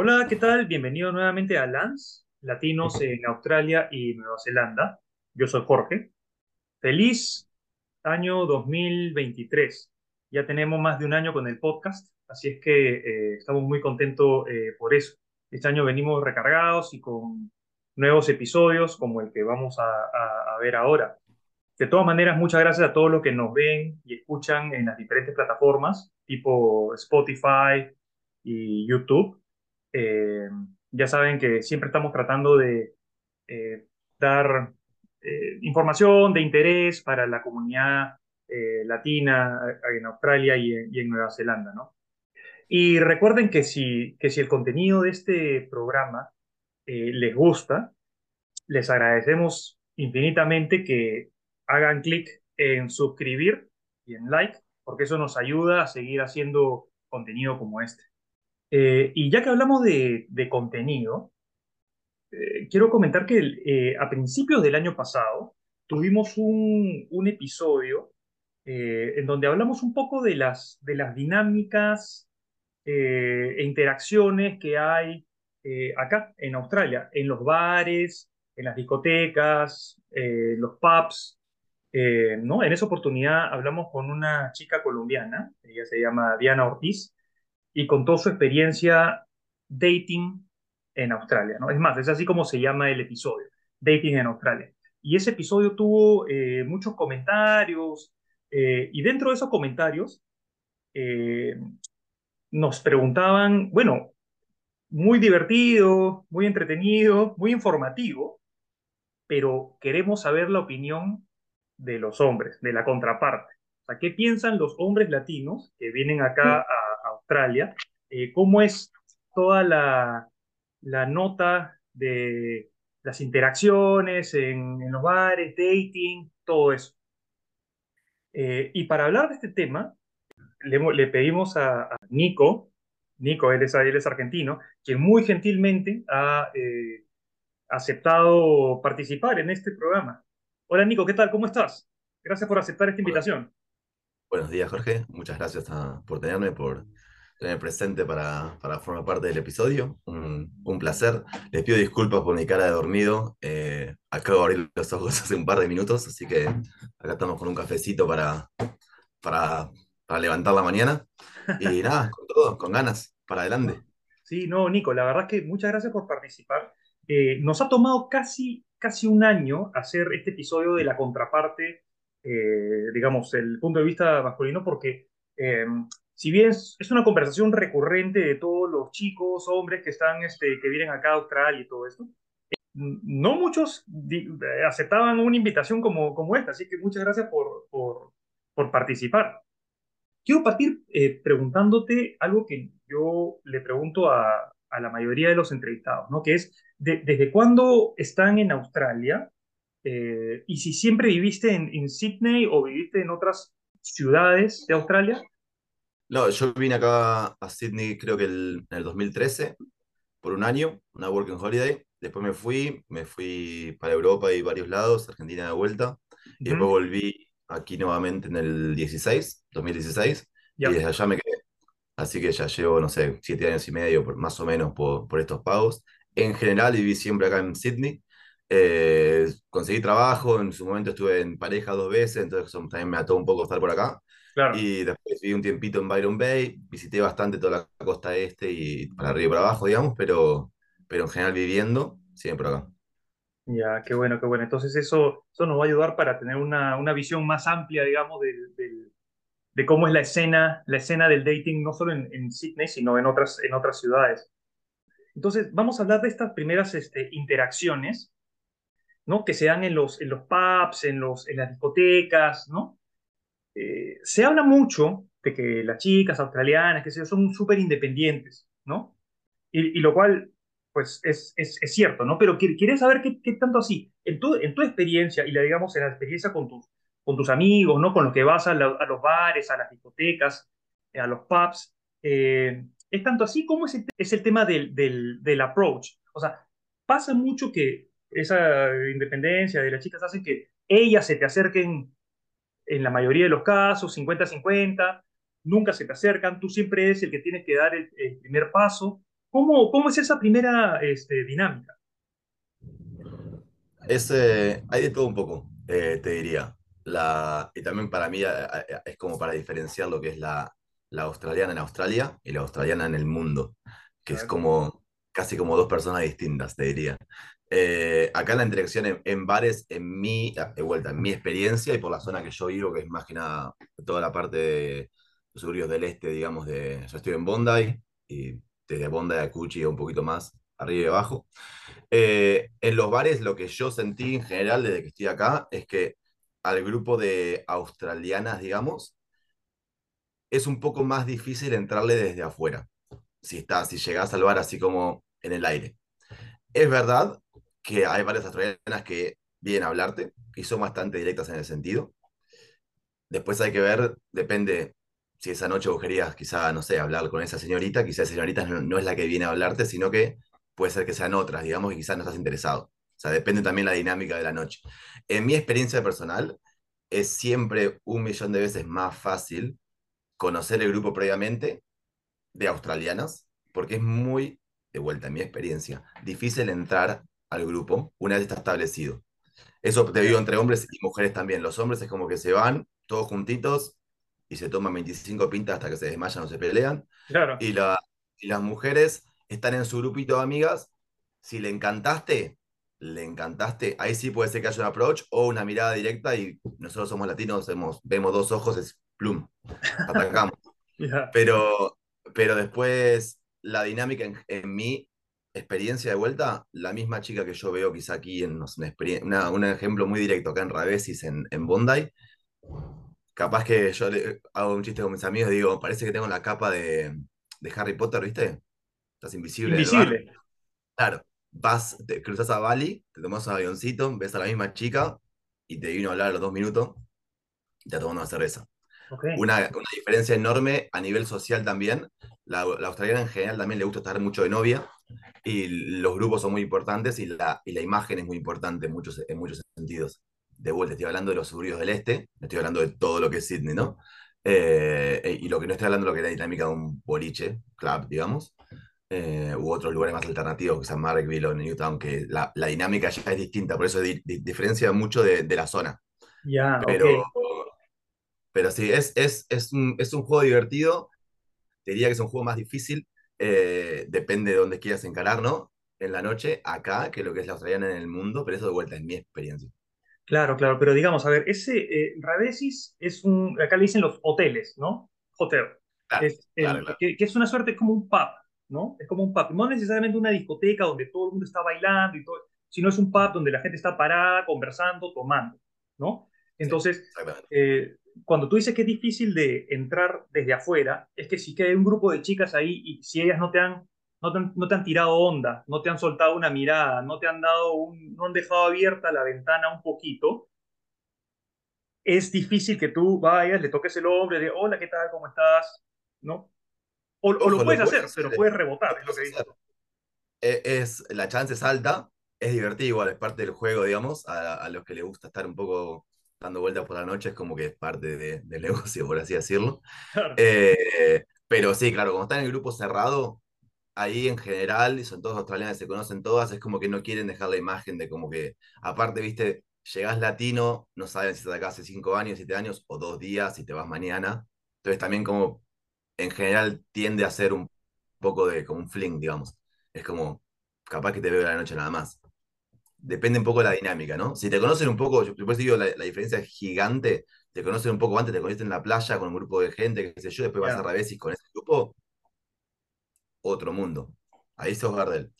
Hola, ¿qué tal? Bienvenido nuevamente a LANS, Latinos en Australia y Nueva Zelanda. Yo soy Jorge. Feliz año 2023. Ya tenemos más de un año con el podcast, así es que eh, estamos muy contentos eh, por eso. Este año venimos recargados y con nuevos episodios como el que vamos a, a- a ver ahora. De todas maneras, muchas gracias a todos los que nos ven y escuchan en las diferentes plataformas, tipo Spotify y YouTube. Eh, ya saben que siempre estamos tratando de eh, dar eh, información de interés para la comunidad eh, latina en Australia y en, y en Nueva Zelanda, ¿no? Y recuerden que si, que si el contenido de este programa les gusta, les agradecemos infinitamente que hagan clic en suscribir y en like, porque eso nos ayuda a seguir haciendo contenido como este. Eh, y ya que hablamos de, de contenido, eh, quiero comentar que eh, a principios del año pasado tuvimos un, episodio en donde hablamos un poco de las, de las dinámicas e interacciones que hay acá en Australia, en los bares, en las discotecas, los pubs. ¿no? En esa oportunidad hablamos con una chica colombiana, ella se llama Diana Ortiz, y contó su experiencia dating en Australia, ¿no? Es más, es así como se llama el episodio, Dating en Australia. Y ese episodio tuvo eh, muchos comentarios, eh, y dentro de esos comentarios eh, nos preguntaban, bueno, muy divertido, muy entretenido, muy informativo, pero queremos saber la opinión de los hombres, de la contraparte. O sea, ¿qué piensan los hombres latinos que vienen acá a, a Australia? Eh, ¿cómo es toda la, la nota de las interacciones en, en los bares, dating, todo eso? Eh, y para hablar de este tema, le, le pedimos a, a Nico, Nico, él es, él es argentino, que muy gentilmente ha eh, aceptado participar en este programa. Hola Nico, ¿qué tal? ¿Cómo estás? Gracias por aceptar esta invitación. buenos días, Jorge. Muchas gracias ah, por tenerme, por tener presente para, para formar parte del episodio. Un, un placer. Les pido disculpas por mi cara de dormido. Eh, acabo de abrir los ojos hace un par de minutos, así que acá estamos con un cafecito para, para, para levantar la mañana. Y nada, con todo, con ganas, para adelante. Sí, no, Nico, la verdad que muchas gracias por participar. Eh, nos ha tomado casi, casi un año hacer este episodio de la contraparte, eh, digamos, el punto de vista masculino, porque eh, si bien es, una conversación recurrente de todos los chicos, hombres que están, este, que vienen acá a Australia y todo esto, no muchos di- aceptaban una invitación como, como esta, así que muchas gracias por, por, por participar. Quiero partir eh, preguntándote algo que yo le pregunto a, a la mayoría de los entrevistados, ¿no? Que es, de- ¿desde cuándo están en Australia? Eh, y si siempre viviste en, en Sydney o viviste en otras ciudades de Australia. No, yo vine acá a Sydney creo que el- en el 2013 por un año, una working holiday. Después me fui, me fui para Europa y varios lados, Argentina de vuelta. Y después Ujú, volví aquí nuevamente en el 16, 2016, y desde allá me quedé. Así que ya llevo, no sé, siete años y medio por- más o menos por, por estos pagos. En general viví siempre acá en Sydney. Eh, conseguí trabajo, en su momento estuve en pareja dos veces, entonces también me ató un poco estar por acá. Claro. Y después viví un tiempito en Byron Bay, visité bastante toda la costa este y para arriba y para abajo, digamos, pero, pero en general viviendo siempre acá. Ya, qué bueno, qué bueno. Entonces eso, eso nos va a ayudar para tener una, una visión más amplia, digamos, del- de cómo es la escena, la escena del dating, no solo en, en Sydney, sino en otras, en otras ciudades. Entonces, vamos a hablar de estas primeras este, interacciones, ¿no? Que se dan en los, en los pubs, en los, en las discotecas, ¿no? Eh, se habla mucho de que las chicas australianas, que son súper independientes, ¿no? Y, lo cual, pues, es, es, cierto, ¿no? Pero quería saber qué, qué tanto así, en tu, en tu experiencia y la, digamos, en la experiencia con tus, con tus amigos, ¿no? Con los que vas a, los bares, a las discotecas, eh, a los pubs, eh, es tanto así como es el, es el tema del, del, del approach. O sea, pasa mucho que esa independencia de las chicas hace que ellas se te acerquen en la mayoría de los casos, cincuenta cincuenta nunca se te acercan, tú siempre eres el que tienes que dar el, el primer paso ¿Cómo, cómo es esa primera este, dinámica? Es, eh, hay de todo un poco, eh, te diría. La, y también para mí es como para diferenciar lo que es la, la australiana en Australia y la australiana en el mundo, que es como casi como dos personas distintas, te diría. Eh, acá la interacción en, bares, en mi, de vuelta, en mi experiencia y por la zona que yo vivo, que es más que nada toda la parte de los suburbios del este, digamos, de, yo estoy en Bondi y desde Bondi a Cuchi un poquito más arriba y abajo. Eh, en los bares lo que yo sentí en general desde que estoy acá es que al grupo de australianas, digamos, es un poco más difícil entrarle desde afuera, si estás, si llegás al bar así como en el aire. Es verdad que hay varias australianas que vienen a hablarte y son bastante directas en el sentido. Después hay que ver, depende si esa noche vos querías quizá, no sé, hablar con esa señorita, quizá esa señorita no, no es la que viene a hablarte, sino que puede ser que sean otras, digamos, y quizás no estás interesado. O sea, depende también la dinámica de la noche. En mi experiencia personal, es siempre un millón de veces más fácil conocer el grupo previamente de australianas, porque es muy, de vuelta en mi experiencia, difícil entrar al grupo una vez está establecido. Eso te digo entre hombres y mujeres también. Los hombres es como que se van todos juntitos y se toman 25 pintas hasta que se desmayan o se pelean. claro, Y, la, y las mujeres están en su grupito de amigas. Si le encantaste, le encantaste, ahí sí puede ser que haya un approach o una mirada directa y nosotros somos latinos, hemos, vemos dos ojos, es plum, atacamos. Pero, pero después la dinámica en, en mi experiencia de vuelta, la misma chica que yo veo quizá aquí en no sé, una, un ejemplo muy directo acá en Ravesis, en, en Bondi, capaz que yo le hago un chiste con mis amigos, digo, parece que tengo la capa de, de Harry Potter, ¿viste? Estás invisible invisible. Claro, vas, te cruzas a Bali, te tomas un avioncito, ves a la misma chica y te vino a hablar a los dos minutos y te tomando una cerveza Una, una diferencia enorme a nivel social también. La, la australiana en general también le gusta estar mucho de novia y los grupos son muy importantes y la, y la imagen es muy importante en muchos, en muchos sentidos. De vuelta, estoy hablando de los suburbios del este, estoy hablando de todo lo que es Sydney, ¿no? Eh, y lo que no estoy hablando lo que es la dinámica de un boliche, club, digamos, eh, u otros lugares más alternativos, que sean Marrickville o Newtown, que la, la dinámica ya es distinta, por eso di- di- diferencia mucho de, de la zona. ya, ok. Pero, pero sí, es, es, es un, es un juego divertido te diría que es un juego más difícil, eh, depende de dónde quieras encarar, ¿no? En la noche, acá, que lo que es la australiana en el mundo, pero eso de vuelta es mi experiencia. Claro, claro, pero digamos, a ver, ese eh, Radesis es un, acá le dicen los hoteles, ¿no? Hotel. Claro, Es claro, el, claro. que, que es una suerte como un pub, ¿no? Es como un pub. No necesariamente una discoteca donde todo el mundo está bailando y todo, sino es un pub donde la gente está parada, conversando, tomando, ¿no? Sí, Entonces, eh, cuando tú dices que es difícil de entrar desde afuera, es que sí que hay un grupo de chicas ahí y si ellas no te han, no te han, no te han tirado onda, no te han soltado una mirada, no te han dado un, no han dejado abierta la ventana un poquito, es difícil que tú vayas, le toques el hombro, de hola, ¿qué tal? ¿Cómo estás? ¿No? O, o lo puedes puedes hacer, pero puedes rebotar, es lo que dices. Eh, Es, la chance es alta, es divertido igual, es parte del juego, digamos, a, a los que les gusta estar un poco dando vueltas por la noche, es como que es parte de- del negocio, por así decirlo. Eh, pero sí, claro, como está en el grupo cerrado, ahí en general, y son todos australianos, se conocen todas, es como que no quieren dejar la imagen de como que, aparte, viste, llegás latino, no saben si estás acá hace cinco años, siete años, o dos días, si te vas mañana. Entonces también como, en general, tiende a ser un poco de como un fling, digamos. Es como, capaz que te veo la noche nada más. Depende un poco de la dinámica, ¿no? Si te conocen un poco, yo eso digo, la, la diferencia es gigante, te conocen un poco antes, te conocen en la playa con un grupo de gente, qué sé yo, después vas a ya, Ravesis con ese grupo, otro mundo. Ahí sos Gardel.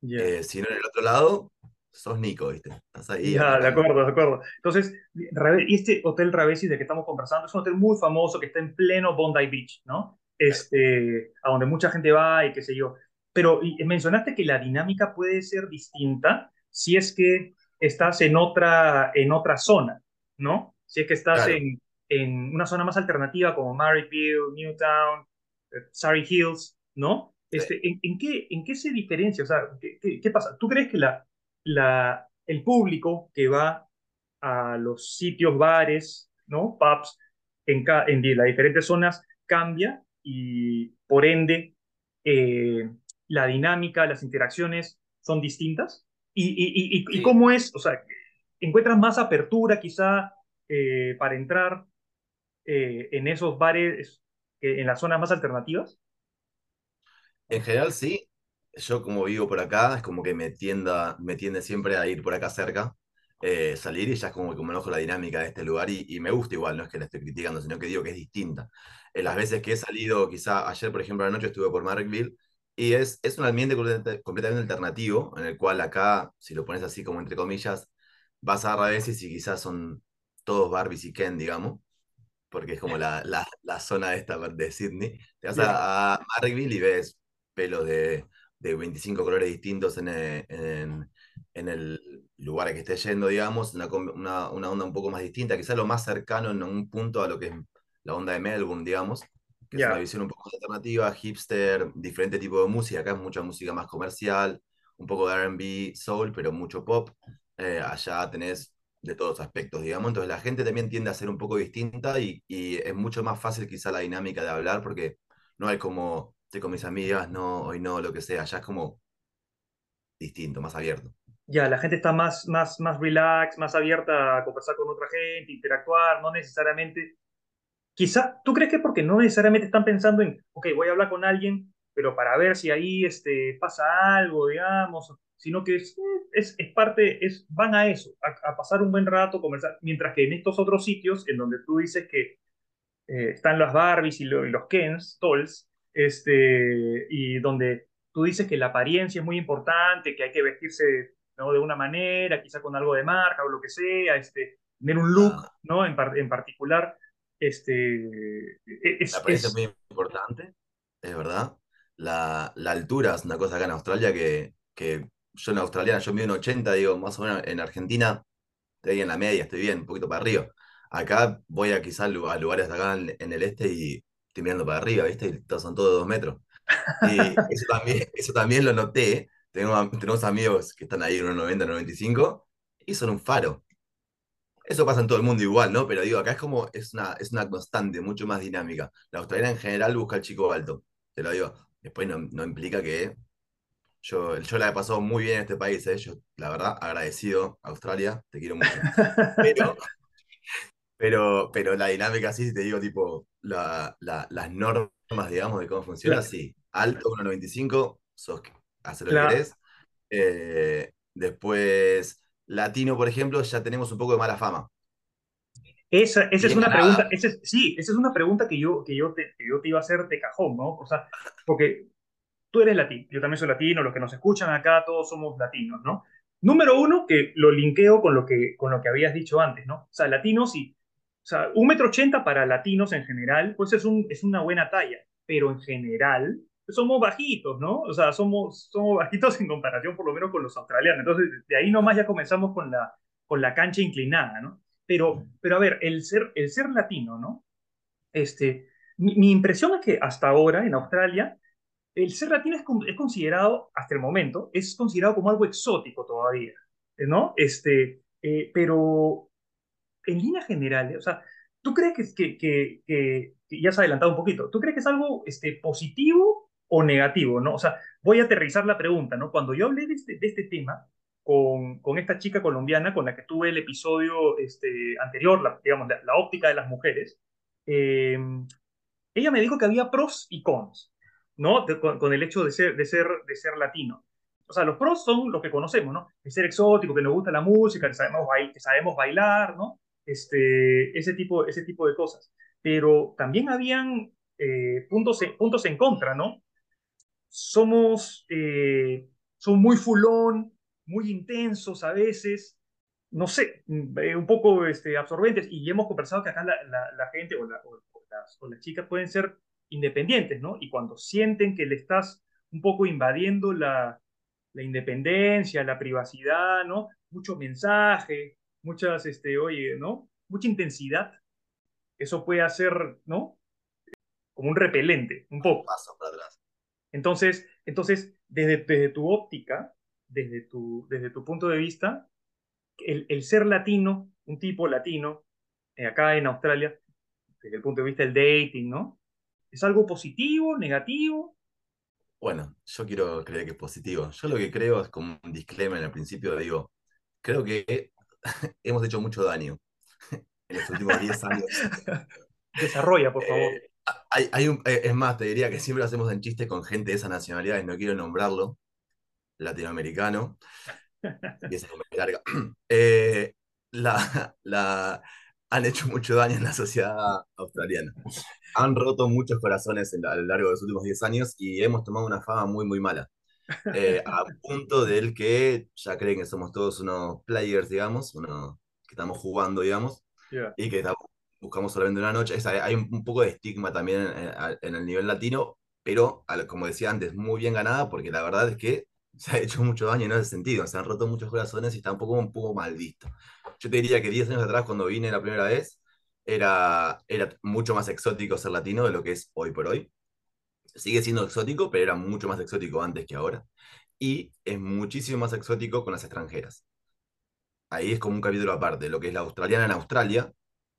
ya. Eh, si no en el otro lado, sos Nico, ¿viste? Estás ahí Ya, de acuerdo, de acuerdo. Entonces, y este Hotel Ravesi del que estamos conversando es un hotel muy famoso que está en pleno Bondi Beach, ¿no? Este, a donde mucha gente va y qué sé yo. Pero y mencionaste que la dinámica puede ser distinta si es que estás en otra, en otra zona, ¿no? Si es que estás Claro, en, en una zona más alternativa como Marrickville, Newtown, eh, Surrey Hills, ¿no? Este, ¿en, en qué, ¿En qué se diferencia? O sea, ¿qué, qué, qué pasa? ¿Tú crees que la, la, el público que va a los sitios, bares, ¿no? pubs, en, en las diferentes zonas cambia y por ende eh, la dinámica, las interacciones son distintas? ¿Y, y, y, y Sí, cómo es? O sea, ¿encuentras más apertura quizá eh, para entrar eh, en esos bares, eh, en las zonas más alternativas? en general sí. Yo como vivo por acá, es como que me tienda, me tiende siempre a ir por acá cerca, eh, salir y ya es como que conozco la dinámica de este lugar y, me gusta igual, no es que la estoy criticando, sino que digo que es distinta. En las veces que he salido, quizá ayer, por ejemplo, a la noche estuve por Markville y es, es un ambiente completamente, alternativo, en el cual acá, si lo pones así como entre comillas, vas a a veces y quizás son todos Barbies y Ken, digamos porque es como la, la, la zona esta de Sydney. Te vas a, a y ves pelos de, de 25 colores distintos en el, en, en el lugar al que estés yendo, digamos, una, una, una onda un poco más distinta, quizás lo más cercano en un punto a lo que es la onda de Melbourne, digamos, que es una visión un poco alternativa, hipster, diferente tipo de música, acá es mucha música más comercial, un poco de R&B, soul, pero mucho pop. Eh, allá tenés de todos aspectos, digamos. Entonces la gente también tiende a ser un poco distinta y, y es mucho más fácil quizá la dinámica de hablar porque no hay como, estoy con mis amigas, no, hoy no, lo que sea, ya es como distinto, más abierto. Ya, la gente está más, más, más relax, más abierta a conversar con otra gente, interactuar, no necesariamente Quizá, ¿tú crees que porque no necesariamente están pensando en, ok, voy a hablar con alguien, pero para ver si ahí este, pasa algo, digamos, sino que es, es, es parte, es, van a eso, a, a pasar un buen rato, conversar, mientras que en estos otros sitios, en donde tú dices que eh, están las Barbies y, lo- y los Kens, Dolls, este, y donde tú dices que la apariencia es muy importante, que hay que vestirse ¿no? de una manera, quizá con algo de marca o lo que sea, este, tener un look ¿no? en, par- en particular, este, e- la es, es muy importante, es verdad. La, la altura es una cosa acá en Australia que, que yo en australiana, yo mido un 80 digo, más o menos en Argentina estoy en la media, estoy bien, un poquito para arriba. Acá voy a quizás a lugares acá en, en el este y estoy mirando para arriba, ¿viste? Y son todos dos metros. Y eso también, eso también lo noté. Tengo, tenemos amigos que están ahí en unos 90, 95 y son un faro. Eso pasa en todo el mundo igual, ¿no? Pero digo, acá es como, es una, es una constante, mucho más dinámica. La australiana en general busca al chico alto, te lo digo. Después no, no implica que yo, yo la he pasado muy bien en este país, ¿eh? Yo, la verdad, agradecido, Australia, te quiero mucho. Pero Pero, pero la dinámica sí, te digo, tipo, la, la- las normas, digamos, de cómo funciona, cla- sí. Alto, 1,95, sos, hace lo que querés. Eh, después, latino, por ejemplo, ya tenemos un poco de mala fama. esa, esa es una pregunta, ganada. esa es, sí, esa es una pregunta que yo, que yo, te, que yo te iba a hacer de cajón, ¿no? O sea, porque tú eres latino, yo también soy latino, los que nos escuchan acá todos somos latinos, ¿no? Número uno, que lo linkeo con lo que, con lo que habías dicho antes, ¿no? O sea, latinos y, o sea, un metro ochenta para latinos en general, pues es, un, es una buena talla, pero en general somos bajitos, ¿no? O sea, somos, somos bajitos en comparación por lo menos con los australianos. Entonces, de ahí nomás ya comenzamos con la, con la cancha inclinada, ¿no? Pero, pero a ver, el ser, el ser latino, ¿no? Este, mi, mi impresión es que hasta ahora en Australia el ser latino es, es considerado, hasta el momento, es considerado como algo exótico todavía, ¿no? Este, eh, pero en líneas generales, o sea, ¿tú crees que, que, que, que- que ya has adelantado un poquito, ¿tú crees que es algo este, positivo o negativo, ¿no? O sea, voy a aterrizar la pregunta, ¿no? Cuando yo hablé de este, de este tema con, con esta chica colombiana con la que tuve el episodio este, anterior, la, digamos, la, óptica de las mujeres, eh, ella me dijo que había pros y cons, ¿no? Con, el hecho de ser, de ser, de ser latino. O sea, los pros son los que conocemos, ¿no? De ser exótico, que nos gusta la música, que sabemos, bail- que bailar, ¿no? Este, ese tipo, ese tipo de cosas. Pero también habían eh, puntos, puntos en contra, ¿no? Somos, eh, son muy fulón, muy intensos a veces, no sé, mm, eh, un poco este, absorbentes. Y hemos conversado que acá la, la, la gente o, la, o, o las, o las chicas pueden ser independientes, ¿no? Y cuando sienten que le estás un poco invadiendo la, independencia, la privacidad, ¿no? Mucho mensaje, muchas, este, oye, ¿no? Mucha intensidad, eso puede hacer, ¿no? Como un repelente, un poco. Paso para atrás. Entonces, entonces desde, desde tu óptica, desde tu, desde tu punto de vista, el, el ser latino, un tipo latino, eh, acá en Australia, desde el punto de vista del dating, ¿no? ¿Es algo positivo, negativo? Bueno, yo quiero creer que es positivo. Yo lo que creo es como un disclaimer en el principio, digo, creo que hemos hecho mucho daño en los últimos 10 años. Desarrolla, por favor. Eh, hay, hay un, eh, es más, te diría que siempre lo hacemos en chiste con gente de esa nacionalidad, y no quiero nombrarlo, latinoamericano, y esa es larga. Eh, la, la, han hecho mucho daño en la sociedad australiana. Han roto muchos corazones en la- a lo largo de los últimos 10 años y hemos tomado una fama muy, muy mala. Eh, a punto del que ya creen que somos todos unos players, digamos, unos que estamos jugando, digamos, Ya, y que estamos- buscamos solamente una noche. Hay un, poco de estigma también en, en- el nivel latino, pero como decía antes, muy bien ganada porque la verdad es que se ha hecho mucho daño en ese sentido. Se han roto muchos corazones y está un poco, un poco mal visto. Yo te diría que 10 años atrás, cuando vine la primera vez, era, era mucho más exótico ser latino de lo que es hoy por hoy. Sigue siendo exótico, pero era mucho más exótico antes que ahora. Y es muchísimo más exótico con las extranjeras. Ahí es como un capítulo aparte, lo que es la australiana en Australia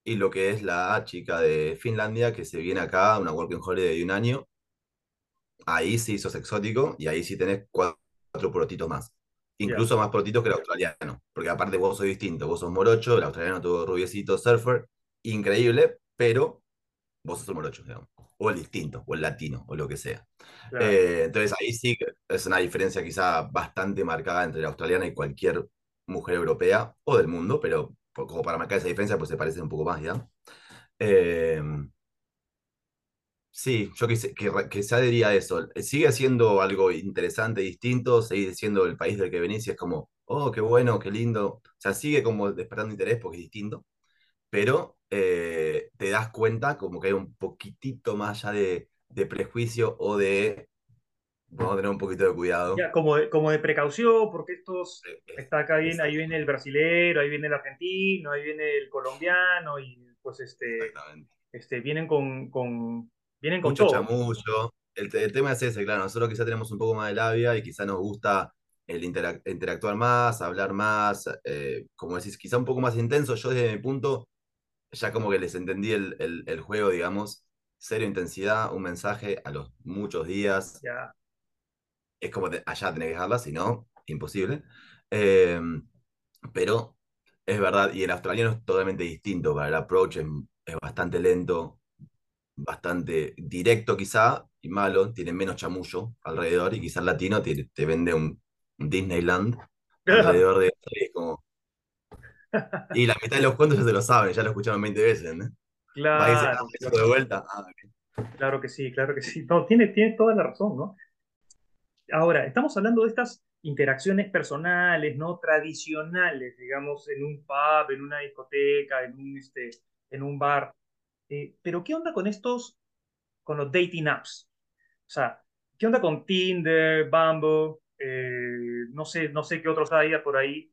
y lo que es la chica de Finlandia que se viene acá, una working holiday de un año. Ahí sí sos exótico y ahí sí tenés cuatro, cuatro porotitos más. Incluso más porotitos que el australiano, porque aparte vos sos distinto, vos sos morocho, el australiano tuvo rubiecito, surfer, increíble, pero vos sos el morocho, digamos. O el distinto, o el latino, o lo que sea. Eh, entonces ahí sí es una diferencia quizá bastante marcada entre la australiana y cualquier mujer europea o del mundo, pero como para marcar esa diferencia, pues se parecen un poco más, digamos. Eh, sí, yo que, re- que se adhería a eso. Sigue siendo algo interesante, distinto, sigue siendo el país del que venís y es como, oh, qué bueno, qué lindo. O sea, sigue como despertando interés porque es distinto, pero eh, te das cuenta como que hay un poquitito más allá de, de prejuicio o de Vamos a tener un poquito de cuidado. Ya, como de, como de precaución, porque estos, está acá bien, ahí viene el brasilero, ahí viene el argentino, ahí viene el colombiano, y pues este, Exactamente. este, vienen con, con, vienen con Mucho todo. chamullo. El, el tema es ese, claro. Nosotros quizá tenemos un poco más de labia y quizá nos gusta el interac- interactuar más, hablar más, eh, como decís, quizá un poco más intenso. Yo desde mi punto, ya como que les entendí el, el- el juego, digamos, cero intensidad, un mensaje a los muchos días. Ya, Es como te- allá tenés que dejarla, si no, imposible. Eh, pero es verdad, y el australiano es totalmente distinto, para el approach es, es bastante lento, bastante directo quizá, y malo, tiene menos chamullo alrededor, y quizá el latino te, te vende un, un Disneyland alrededor de y es como... Y la mitad de los cuentos ya se lo saben, ya lo escucharon 20 veces, ¿no? Va y dice, ah, claro, de vuelta. Ah, claro que sí, claro que sí. No, tiene, tiene toda la razón, ¿no? Ahora, estamos hablando de estas interacciones personales, ¿no? Tradicionales, digamos, en un pub, en una discoteca, en un, este, en un bar. Eh, pero, ¿qué onda con estos, con los dating apps? O sea, ¿qué onda con Tinder, Bumble? Eh, no sé, no sé qué otros hay por ahí.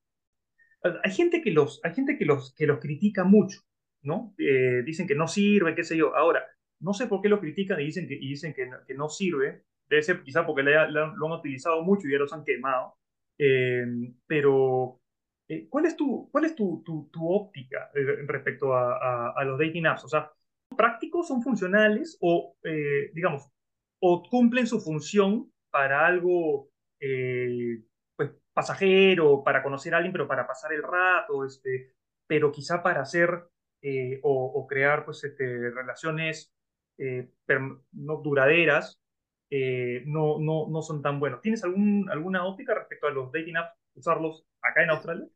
Hay gente que los, hay gente que los, que los critica mucho, ¿no? Eh, dicen que no sirve, qué sé yo. Ahora, no sé por qué lo critican y dicen que, y dicen que, no, que no sirve. Debe ser quizá porque lo han utilizado mucho y ya los han quemado. Eh, pero, eh, ¿cuál es tu, cuál es tu, tu, tu óptica eh, respecto a, los dating apps? O sea, ¿son prácticos, son funcionales o, digamos, o cumplen su función para algo pues, pasajero, para conocer a alguien, pero para pasar el rato, este, pero quizá para hacer o, o, crear pues, este, relaciones no duraderas, eh, no, no, no son tan buenos. ¿Tienes algún, alguna óptica respecto a los dating apps, usarlos acá en Australia?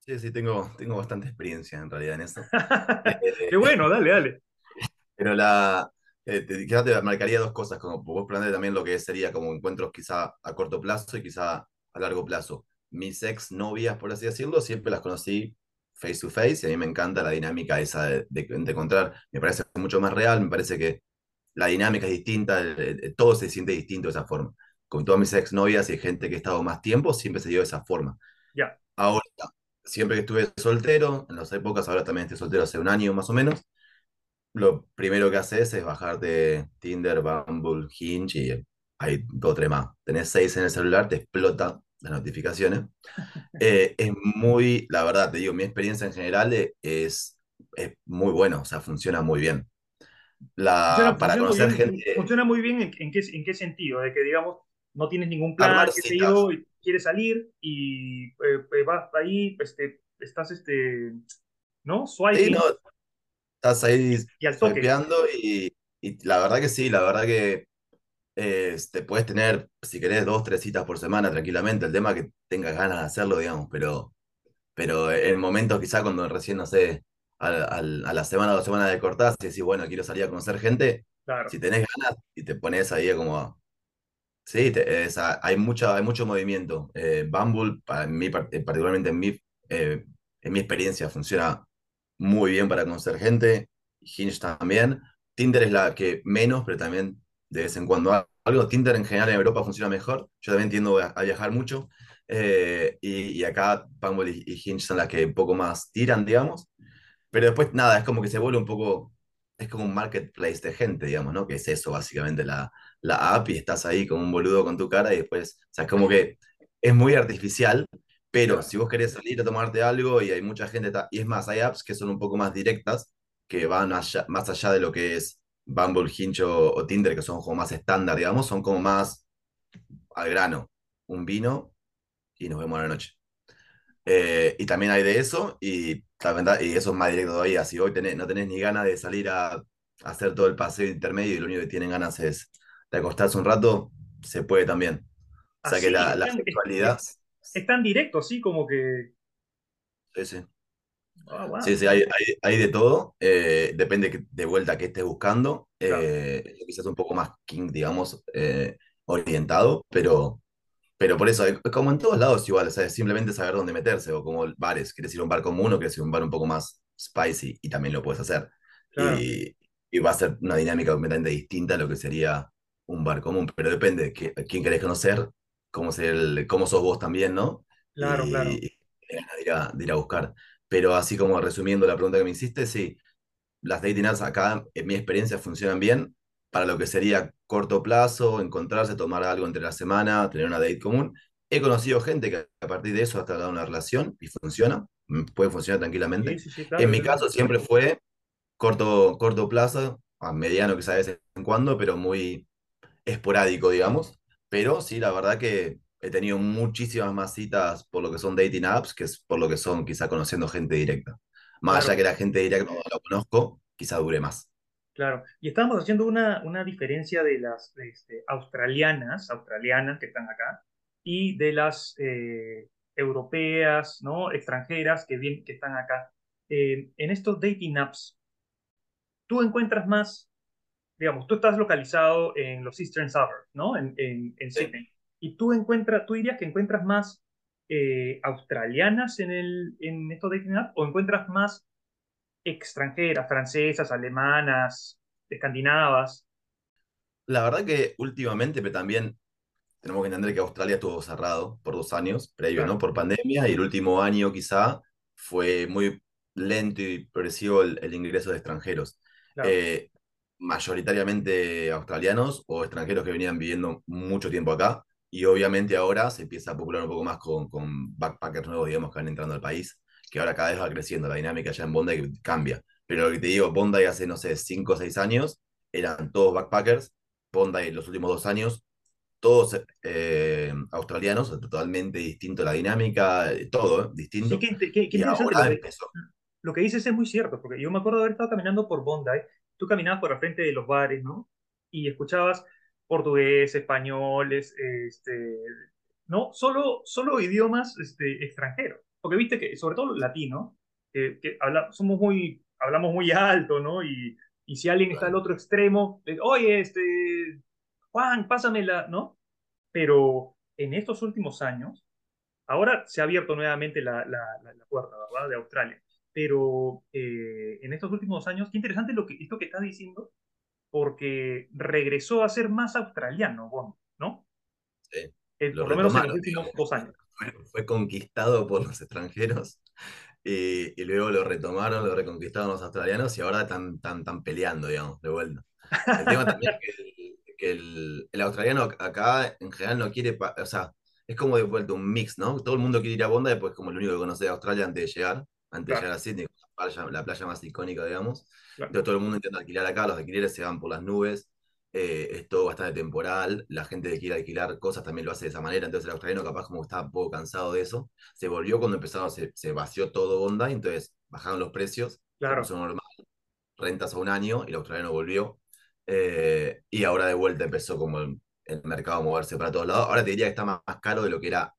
Sí, sí, tengo, tengo bastante experiencia en realidad en eso. Qué bueno, dale, dale. Pero la, eh, te, quizás te marcaría dos cosas, como vos planteaste también lo que sería como encuentros quizá a corto plazo y quizá a largo plazo. Mis ex novias, por así decirlo, siempre las conocí face to face y a mí me encanta la dinámica esa de, de, de encontrar, me parece mucho más real, me parece que la dinámica es distinta, todo se siente distinto de esa forma. Con todas mis ex novias y gente que he estado más tiempo, siempre se dio de esa forma. Ya. Ahora, siempre que estuve soltero, en las épocas, ahora también estoy soltero hace un año más o menos, lo primero que haces es bajarte Tinder, Bumble, Hinge y hay dos o tres más. Tenés seis en el celular, te explota las notificaciones. Eh, es muy, la verdad, te digo, mi experiencia en general es, es muy buena, o sea, funciona muy bien. La, Funciona, para funciona muy conocer bien, gente, funciona muy bien en, en qué, en qué sentido, de que digamos, no tienes ningún plan, citas. yo, y quieres salir y eh, eh, vas ahí, pues, te- estás, este, ¿no? Sí, no, Swiping estás ahí y al toque, y, y la verdad que sí, la verdad que eh, te puedes tener, si querés, dos, tres citas por semana tranquilamente. El tema es que tengas ganas de hacerlo, digamos, pero, pero en momentos quizá cuando recién, no sé, al- al- a, la semana o dos semanas de cortás y decís, bueno, quiero salir a conocer gente, claro, si tenés ganas y te pones ahí como Sí, te- es- a- hay mucha, hay mucho movimiento. Eh, Bumble, para mí, eh, particularmente en mi, eh, en mi experiencia, funciona muy bien para conocer gente. Hinge también. Tinder es la que menos, pero también de vez en cuando algo. Tinder en general en Europa funciona mejor. Yo también tiendo a, a viajar mucho. Eh, y, y acá Bumble y, y Hinge son las que un poco más tiran, digamos. Pero después, nada, es como que se vuelve un poco, es como un marketplace de gente, digamos, ¿no? Que es eso, básicamente, la, la app y estás ahí como un boludo con tu cara y después, o sea, es como que es muy artificial, pero si vos querés salir a tomarte algo y hay mucha gente, y es más, hay apps que son un poco más directas, que van allá- más allá de lo que es Bumble, Hinge o, o Tinder, que son como más estándar, digamos, son como más al grano, un vino y nos vemos a la noche. Eh, y también hay de eso, y, la verdad- y eso es más directo todavía. Si hoy tenés- no tenés ni ganas de salir a, a hacer todo el paseo intermedio y lo único que tienen ganas es de acostarse un rato, se puede también. O sea que la, la es, sexualidad. es- es tan directo, así como que, Sí, sí. ah, Sí, wow, sí, hay, hay, hay de todo. eh, depende de vuelta que estés buscando. claro, eh, quizás un poco más king, digamos, orientado, pero. Pero por eso, es como en todos lados igual, o sea, es simplemente saber dónde meterse, o como bares, quieres ir a un bar común o quieres ir a un bar un poco más spicy, y también lo puedes hacer. claro, Y, y va a ser una dinámica completamente distinta a lo que sería un bar común, pero depende de qué- a quién querés conocer, cómo, ser el- cómo sos vos también, ¿no? claro, claro. Y, de ir a, de ir a buscar. Pero así como resumiendo la pregunta que me hiciste, sí, las dating apps acá, en mi experiencia, funcionan bien para lo que sería corto plazo, encontrarse, tomar algo entre la semana, tener una date común. He conocido gente que a partir de eso ha creado una relación y funciona, mm, puede funcionar tranquilamente. sí, sí, En claro, mi caso siempre fue corto, corto plazo, a mediano quizá de vez en cuando, pero muy esporádico, digamos. Pero sí, la verdad que he tenido muchísimas más citas por lo que son dating apps que es por lo que son quizá conociendo gente directa. Más allá que la gente directa no lo conozco, quizá dure más. Claro. Y estábamos haciendo una, una diferencia de las este, australianas, australianas que están acá, y de las eh, europeas, ¿no? Extranjeras que, bien, que están acá. Eh, en estos dating apps, tú encuentras más, digamos, tú estás localizado en los Eastern Suburbs, ¿no? En, en, en Sí. Sydney. Y tú encuentras, tú dirías que encuentras más eh, australianas en, el, en estos dating apps o encuentras más extranjeras, francesas, alemanas, escandinavas. La verdad que últimamente, pero también tenemos que entender que Australia estuvo cerrado por dos años previo, Por pandemia, y el último año quizá fue muy lento y progresivo el, el ingreso de extranjeros. claro, Eh, mayoritariamente australianos o extranjeros que venían viviendo mucho tiempo acá, y obviamente ahora se empieza a popular un poco más con, con backpackers nuevos, digamos, que van entrando al país, que ahora cada vez va creciendo, la dinámica ya en Bondi cambia. Pero lo que te digo, Bondi hace, no sé, 5 o 6 años, eran todos backpackers, Bondi los últimos dos años todos eh, australianos, totalmente distinto la dinámica, eh, todo eh, Sí, distinto. qué, inte- qué- qué Y lo ahora de empezó. lo que dices es muy cierto, porque yo me acuerdo de haber estado caminando por Bondi, tú caminabas por el frente de los bares, ¿no? Y escuchabas portugués, españoles, este, ¿no? Solo, solo idiomas este, extranjeros, porque viste que, sobre todo los latinos, que, que habla- somos muy, hablamos muy alto, ¿no? Y, y si alguien está al otro extremo, oye, este, Juan, pásamela, ¿no? Pero en estos últimos años, Ahora se ha abierto nuevamente la, la, la, la puerta, ¿verdad? De Australia. Pero eh, en estos últimos años, qué interesante lo que, esto que estás diciendo, porque regresó a ser más australiano, Bond, ¿no? Sí, Eh, lo por lo menos en los últimos dos años. Fue, fue conquistado por los extranjeros y, y luego lo retomaron, lo reconquistaron los australianos y ahora están, están peleando, digamos, de vuelta. El tema también es que, el, que el- el australiano acá en general no quiere, o sea, es como de vuelta un mix, ¿no? Todo el mundo quiere ir a Bondi, pues como el único que conoce de Australia antes de llegar, antes de Claro, llegar a Sydney, playa, la playa más icónica, digamos. Claro. Entonces todo el mundo intenta alquilar acá, los alquileres se van por las nubes, eh, es todo bastante temporal, la gente que quiere alquilar cosas también lo hace de esa manera, entonces el australiano capaz como estaba un poco cansado de eso, se volvió cuando empezaron, se, se vació todo onda, entonces bajaron los precios, Claro. puso normal, rentas a un año y el australiano volvió, eh, y ahora de vuelta empezó como el, el mercado a moverse para todos lados, ahora te diría que está más, más caro de lo que era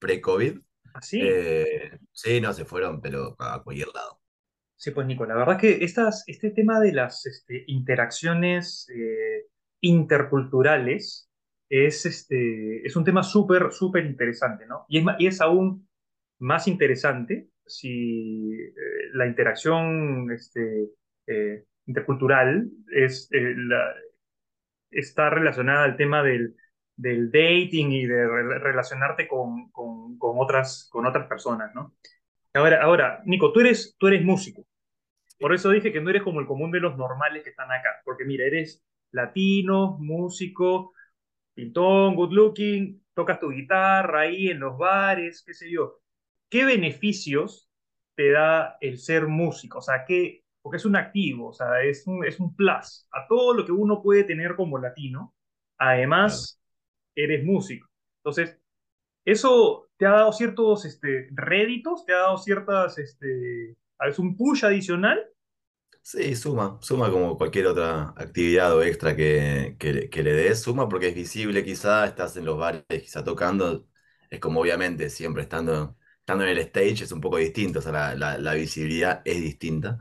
pre-COVID, Así. eh, sí, no, se fueron, pero a cualquier lado. Sí, pues Nico, la verdad que estas, este tema de las este, interacciones eh, interculturales es, este, es un tema súper, súper interesante, ¿no? Y es, y es aún más interesante si eh, la interacción este, eh, intercultural es, está relacionada al tema del, dating y de re- relacionarte con, con, con otras, con otras personas, ¿no? Ahora, ahora, Nico, tú eres, tú eres músico. Por eso dije que no eres como el común de los normales que están acá, porque mira, eres latino, músico, pintón, good looking, tocas tu guitarra ahí en los bares, qué sé yo. ¿Qué beneficios te da el ser músico? O sea, ¿qué? Porque es un activo, o sea, es un, es un plus a todo lo que uno puede tener como latino. Claro. Además, eres músico. Entonces, eso te ha dado ciertos este, réditos, te ha dado ciertas, este, es un push adicional Sí, suma, suma como cualquier otra actividad o extra que, que, le des, suma porque es visible quizá, estás en los bares quizá tocando, es como obviamente siempre estando, estando en el stage es un poco distinto, o sea, la, la- visibilidad es distinta.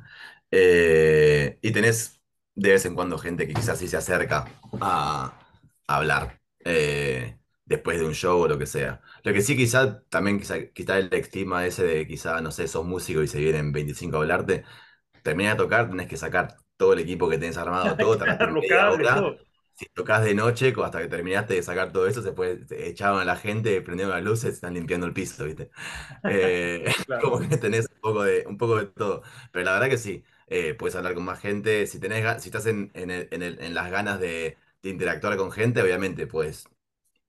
Eh, y tenés de vez en cuando gente que quizás sí se acerca a, a hablar eh, después de un show o lo que sea. Lo que sí quizá también quizá, quizá el estigma ese de quizá, no sé, sos músico y se vienen 25 a hablarte termina de tocar, tenés que sacar todo el equipo que tenés armado, todo, Claro, cables, todo. Si tocas de noche, hasta que terminaste de sacar todo eso, después te echaban a la gente, prendieron las luces, están limpiando el piso, ¿viste? Eh, Claro, como que tenés un poco de, un poco de todo. Pero la verdad que sí, eh, puedes hablar con más gente. Si tenés, si estás en, en, el- en, el- en las ganas de, de interactuar con gente, obviamente, pues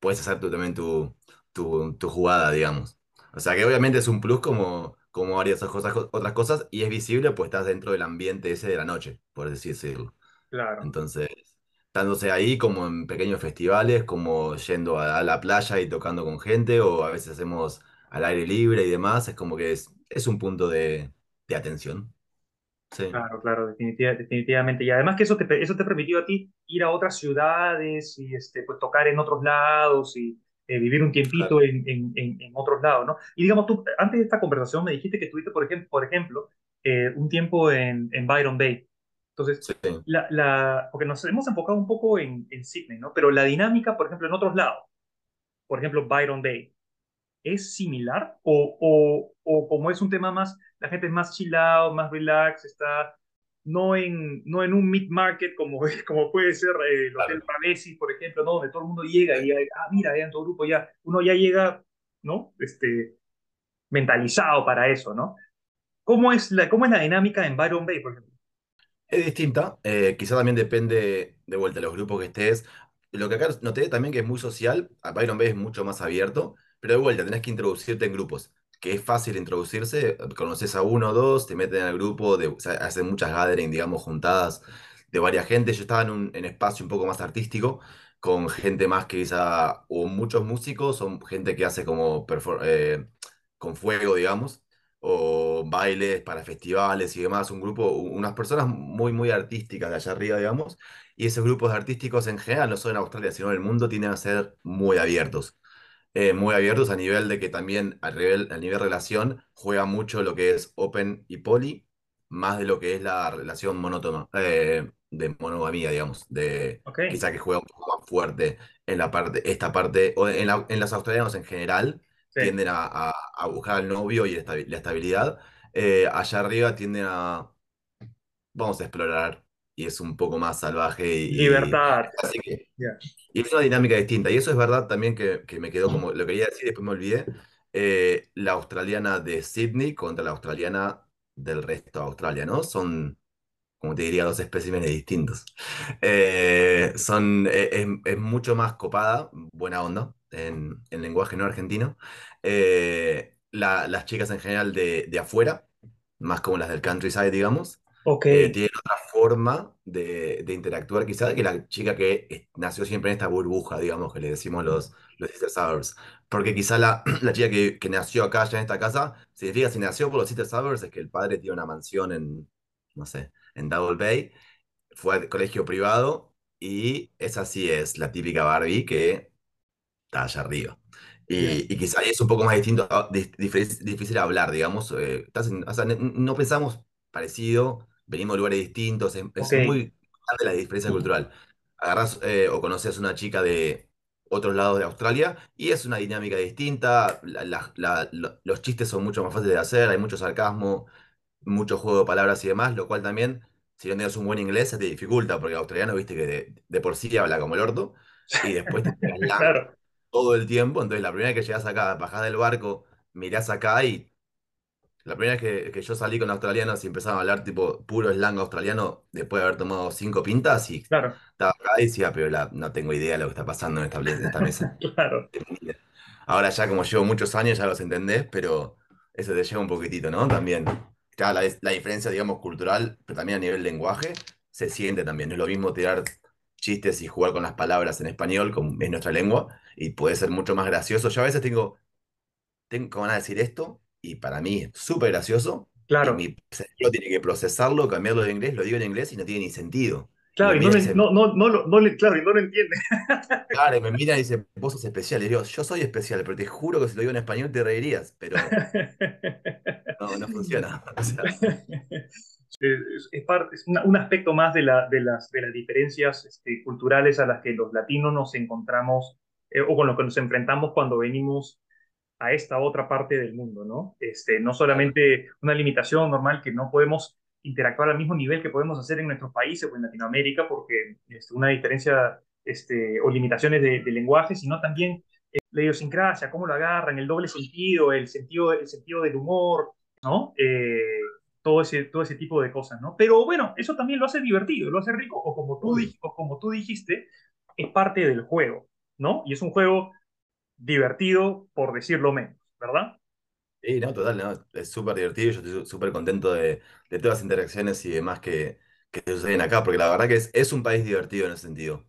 puedes hacer tú también tu, tu, tu jugada, digamos. O sea que obviamente es un plus como, como varias cosas, otras cosas y es visible, pues estás dentro del ambiente ese de la noche, por así decirlo. claro, Entonces, estándose ahí como en pequeños festivales, como yendo a, a la playa y tocando con gente, o a veces hacemos al aire libre y demás, es como que es, es un punto de, de atención. Sí, claro, claro, definitiva- definitivamente. Y además que eso te, eso te permitió a ti ir a otras ciudades y este, pues, tocar en otros lados y eh, vivir un claro. tiempito en, en, en, en otros lados, ¿no? Y digamos, tú, antes de esta conversación me dijiste que estuviste, por ejemplo, por ejemplo eh, un tiempo en, en Byron Bay. Entonces, Sí, la, la, porque nos hemos enfocado un poco en, en Sydney, ¿no? Pero la dinámica, por ejemplo, en otros lados, por ejemplo, Byron Bay. Es similar o, o, o como es un tema más, la gente es más chill out, más relax, está no en, no en un mid-market como, como puede ser eh, el Hotel. Pavesi, por ejemplo, ¿no? donde todo el mundo llega y, ah, mira, en tu grupo ya, uno ya llega, ¿no? Este, mentalizado para eso, ¿no? ¿Cómo es la, cómo es la dinámica en Byron Bay, por ejemplo? Es distinta, eh, quizá también depende de vuelta de los grupos que estés. Lo que acá noté también que es muy social, a Byron Bay es mucho más abierto, pero de vuelta tenés que introducirte en grupos, que es fácil introducirse, conoces a uno o dos, te meten al grupo, de, o sea, hacen muchas gathering, digamos, juntadas de varias gente. Yo estaba en un en espacio un poco más artístico, con gente más que quizá, o muchos músicos, o gente que hace como eh, con fuego, digamos o bailes para festivales y demás, un grupo, unas personas muy, muy artísticas de allá arriba, digamos, y esos grupos artísticos en general, no solo en Australia, sino en el mundo, tienden a ser muy abiertos. Eh, muy abiertos a nivel de que también a nivel, a nivel relación juega mucho lo que es open y poly, más de lo que es la relación monótona, eh, de monogamía, digamos, de Ok, quizá que juega un poco más fuerte en la parte, esta parte, o en, la- en los australianos en general, sí, tienden a, a- a buscar al novio y la estabilidad. Eh, allá arriba tienden a, vamos a explorar, y es un poco más salvaje y, y- libertad, así que y es una dinámica distinta. Y eso es verdad también que, que me quedó como, lo quería decir, después me olvidé, eh, la australiana de Sydney contra la australiana del resto de Australia, ¿no? Son, como te diría, dos especímenes distintos. Eh, son, eh, es, es mucho más copada, buena onda, en, en lenguaje no argentino. La- las chicas en general de, de afuera. más como las del countryside, digamos, Ok, eh, tienen otra forma de, de interactuar quizá que la chica que eh, nació siempre en esta burbuja, digamos, que le decimos los, los Sister Suburbs. Porque quizá la, la chica que, que nació acá, ya en esta casa, significa si nació por los Sister Suburbs es que el padre tiene una mansión en, no sé, en Double Bay, fue al colegio privado y esa sí es la típica Barbie que está allá arriba. Y, y quizá es un poco más distinto, ah, di- difícil, difícil hablar, digamos. eh, estás en- o sea, n- no pensamos parecido, venimos de lugares distintos, es, muy grande la diferencia cultural. Agarrás eh, o conoces a una chica de otros lados de Australia y es una dinámica distinta, la- la- la- lo- los chistes son mucho más fáciles de hacer, hay mucho sarcasmo, mucho juego de palabras y demás, lo cual también, si no tienes un buen inglés, se te dificulta, porque el australiano, viste que de, de por sí habla como el orto, y después te claro, todo el tiempo, entonces la primera vez que llegas acá, bajás del barco, mirás acá y la primera vez que, que yo salí con australianos y empezaban a hablar tipo puro slang australiano, después de haber tomado cinco pintas, y claro, estaba acá y decía, pero la- no tengo idea de lo que está pasando en esta, en esta mesa. claro, Ahora ya como llevo muchos años ya los entendés, pero eso te lleva un poquitito, ¿no? También. Claro, la, la diferencia, digamos, cultural, pero también a nivel lenguaje, se siente también. No es lo mismo tirar chistes y jugar con las palabras en español, como es nuestra lengua, y puede ser mucho más gracioso. Yo a veces tengo, tengo ganas de decir esto, y para mí es súper gracioso, y claro, mi cerebro tiene que procesarlo, cambiarlo de inglés, lo digo en inglés y no tiene ni sentido. Y claro, y no, mira y le- dice, no, no, no, claro, y no lo entiende. claro, y me mira y dice, vos sos especial. Y digo, yo soy especial, pero te juro que si lo digo en español te reirías, pero... No, no funciona. O sea, Es, es par- es una- un aspecto más de, la- de las, de las diferencias este, culturales a las que los latinos nos encontramos eh, o con lo que nos enfrentamos cuando venimos a esta otra parte del mundo, ¿no? Este, no solamente una limitación normal que no podemos interactuar al mismo nivel que podemos hacer en nuestros países o en Latinoamérica, porque este, una diferencia este, o limitaciones de, de lenguaje, sino también eh, la idiosincrasia, cómo lo agarran, el doble sentido, el sentido, el sentido del humor, ¿no? Eh, todo ese, todo ese tipo de cosas, ¿no? Pero bueno, eso también lo hace divertido, lo hace rico, o como tú, o como tú dijiste, es parte del juego, ¿no? Y es un juego divertido, por decirlo menos, ¿verdad? Sí, no, total, no, es súper divertido. Yo estoy sú- súper contento de, de todas las interacciones y demás que, que suceden acá, porque la verdad que es, es un país divertido en ese sentido.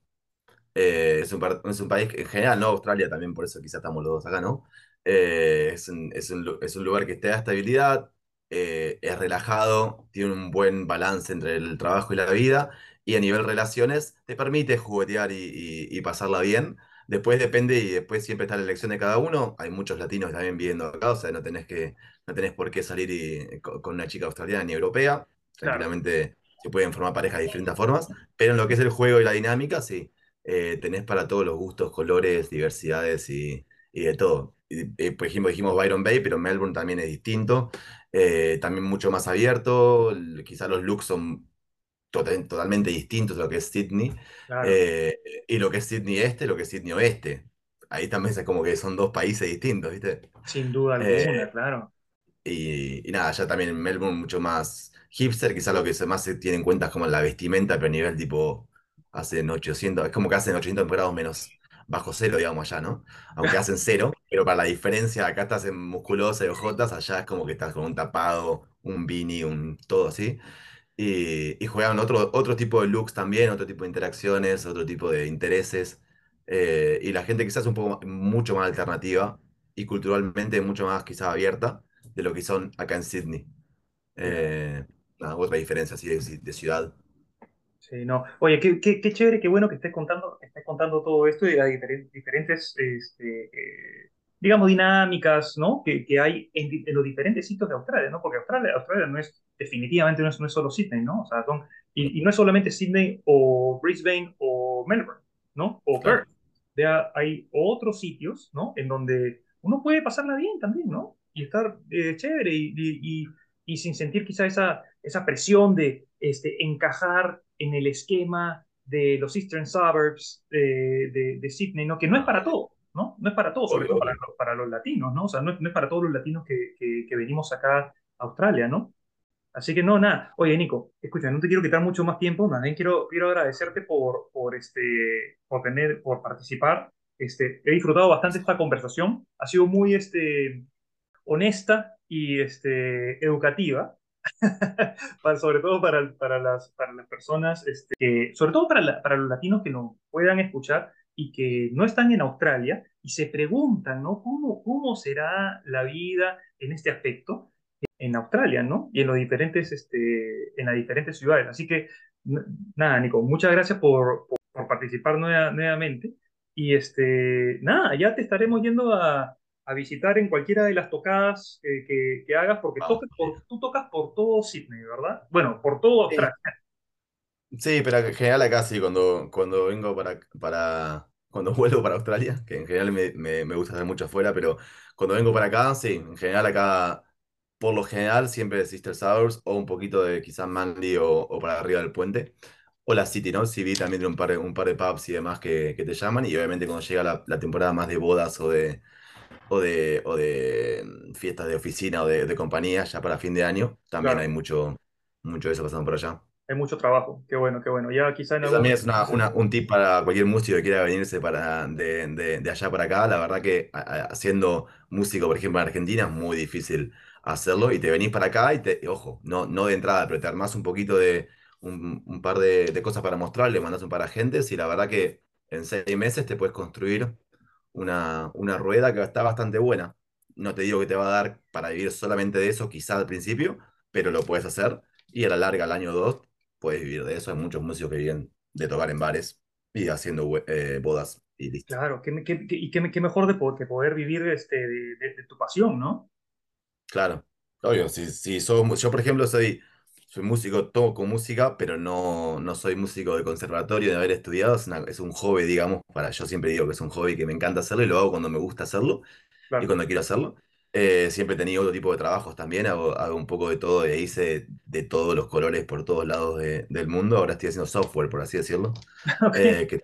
Eh, es un, es un país en general, ¿no? Australia también, por eso quizás estamos los dos acá, ¿no? Eh, es un, es un es un lugar que te da estabilidad, eh, es relajado, tiene un buen balance entre el trabajo y la vida, y a nivel relaciones te permite juguetear y, y- y pasarla bien. Después depende y después siempre está la elección de cada uno. Hay muchos latinos también viviendo acá, o sea, no tenés que, no tenés por qué salir y- con, con una chica australiana ni europea. Claro, Tranquilamente se pueden formar parejas de diferentes formas, pero en lo que es el juego y la dinámica, sí eh, tenés para todos los gustos, colores, diversidades y, y de todo. Y, eh, por ejemplo, dijimos Byron Bay, pero Melbourne también es distinto, eh, también mucho más abierto, l- quizá los looks son total- totalmente distintos de lo que es Sydney, claro, eh, y lo que es Sydney este, lo que es Sydney oeste. Ahí también es como que son dos países distintos, ¿viste? sin duda alguna, Eh, claro. y, y nada, ya también en Melbourne mucho más hipster, quizá lo que se más se tiene en cuenta es como la vestimenta, pero a nivel tipo, hacen 800, es como que hacen 800 grados menos bajo cero, digamos, allá, ¿no? Aunque hacen cero, pero para la diferencia, acá estás en musculosa y ojotas, allá es como que estás con un tapado, un beanie, un todo así. Y, y juegan otro, otro tipo de looks también, otro tipo de interacciones, otro tipo de intereses. eh, y la gente quizás es un poco mucho más alternativa y culturalmente mucho más quizás abierta de lo que son acá en Sydney. Eh, otra diferencia así de, ciudad. Sí, no. Oye, qué, qué, chévere, qué bueno que estés contando, estés contando todo esto y diferen- diferentes, este, eh, digamos, dinámicas, ¿no? Que, que hay en, los diferentes sitios de Australia, ¿no? Porque Australia, Australia no es, definitivamente no es, no es solo Sydney, ¿no? O sea, son, y, y no es solamente Sydney o Brisbane o Melbourne, ¿no? O Perth. Hay otros sitios, ¿no? En donde uno puede pasarla bien también, ¿no? Y estar eh, chévere y, y, sin sentir quizá esa, esa presión de este, encajar en el esquema de los Eastern Suburbs de, de, de Sydney, ¿no? Que no es para todos, ¿no? No es para todos, sobre todo para, para los latinos, ¿no? O sea, no, es- no es para todos los latinos que, que, que venimos acá a Australia, ¿no? Así que no, nada. Oye, Nico, escucha, no te quiero quitar mucho más tiempo, más bien quiero, quiero agradecerte por, por, este, por, tener, por participar. Este, he disfrutado bastante esta conversación, ha sido muy este, honesta y este, educativa. para, sobre todo para, para, las, para las personas, este, que, sobre todo para, la, para los latinos que nos puedan escuchar y que no están en Australia y se preguntan, ¿no? ¿Cómo, cómo será la vida en este aspecto en Australia, ¿no? Y en los diferentes, este, en las diferentes ciudades. Así que, nada, Nico, muchas gracias por, por, por participar nueva, nuevamente. Y este, nada, ya te estaremos yendo a, a visitar en cualquiera de las tocadas eh, que, que, hagas, porque tocas por, tú tocas por todo Sydney, ¿verdad? Bueno, por todo Australia. Sí, pero en general acá sí, cuando, cuando vengo para, para, cuando vuelvo para Australia, que en general me, me, me gusta estar mucho afuera, pero cuando vengo para acá, sí, en general acá, por lo general, siempre es Sister Sours o un poquito de quizás Manly o, o para arriba del puente, o la City, ¿no? Sí, vi también de un par de, un par de pubs y demás que, que te llaman, y obviamente cuando llega la, la temporada más de bodas o de, o de, o de mm, fiestas de oficina o de, de compañía, ya para fin de año, también hay Claro, mucho, mucho de eso pasando por allá. Hay mucho trabajo. Qué bueno, qué bueno. Ya quizá en algún también es una, una- un tip para cualquier músico que quiera venirse para, de, de- de allá para acá. La verdad que haciendo músico, por ejemplo, en Argentina es muy difícil hacerlo y te venís para acá y te, ojo, no, no de entrada, pero te armás un poquito de un, un par de, de cosas para mostrar, le mandás un par de agentes y la verdad que en seis meses te puedes construir una, una rueda que está bastante buena. No te digo que te va a dar para vivir solamente de eso, quizás al principio, pero lo puedes hacer y a la larga, al año o dos, puedes vivir de eso. Hay muchos músicos que viven de tocar en bares y haciendo eh, bodas y listo. Claro, qué, qué- qué- y qué, mejor de, po- que poder vivir este, de, de- de tu pasión, ¿no? Claro, obvio, si, si sos yo por ejemplo soy, soy músico, toco música, pero no, no soy músico de conservatorio, de haber estudiado, es, una- es un hobby, digamos, para, yo siempre digo que es un hobby que me encanta hacerlo y lo hago cuando me gusta hacerlo y Claro. cuando quiero hacerlo. Eh, siempre he tenido otro tipo de trabajos también, hago, hago un poco de todo, e hice de todos los colores por todos lados de- del mundo, ahora estoy haciendo software, por así decirlo, eh, que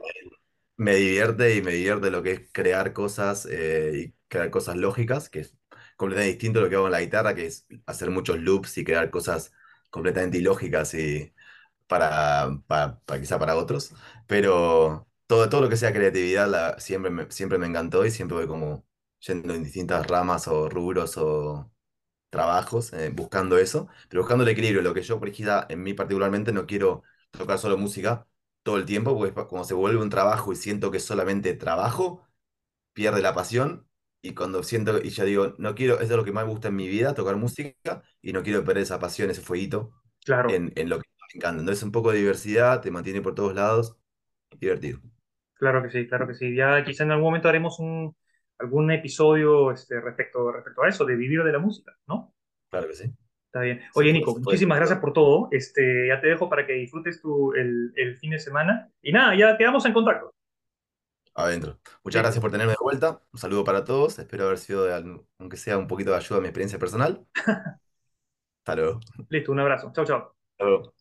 me divierte y me divierte lo que es crear cosas eh, y crear cosas lógicas, que es completamente distinto a lo que hago en la guitarra, que es hacer muchos loops y crear cosas completamente ilógicas y para, para, para quizá para otros. Pero todo, todo lo que sea creatividad la- siempre, me, siempre me encantó y siempre voy como yendo en distintas ramas o rubros o trabajos, eh, buscando eso, pero buscando el equilibrio. Lo que yo, por ejemplo, en mí particularmente no quiero tocar solo música todo el tiempo, porque como se vuelve un trabajo y siento que solamente trabajo, pierde la pasión. Y cuando siento, y ya digo, no quiero, eso es lo que más me gusta en mi vida, tocar música, y no quiero perder esa pasión, ese fueguito claro, en, en lo que me encanta. Entonces, un poco de diversidad, te mantiene por todos lados, divertido. claro que sí, claro que sí. Ya quizá en algún momento haremos un, algún episodio este, respecto, respecto a eso, de vivir de la música, ¿no? Claro que sí. Está bien. Oye, Nico, muchísimas gracias por todo. Este, ya te dejo para que disfrutes tu, el, el fin de semana. Y nada, ya quedamos en contacto. Adentro. Muchas gracias por tenerme de vuelta. Un saludo para todos. Espero haber sido, de aunque sea un poquito de ayuda a mi experiencia personal. Hasta luego. listo, un abrazo. Chao, chao. Hasta luego.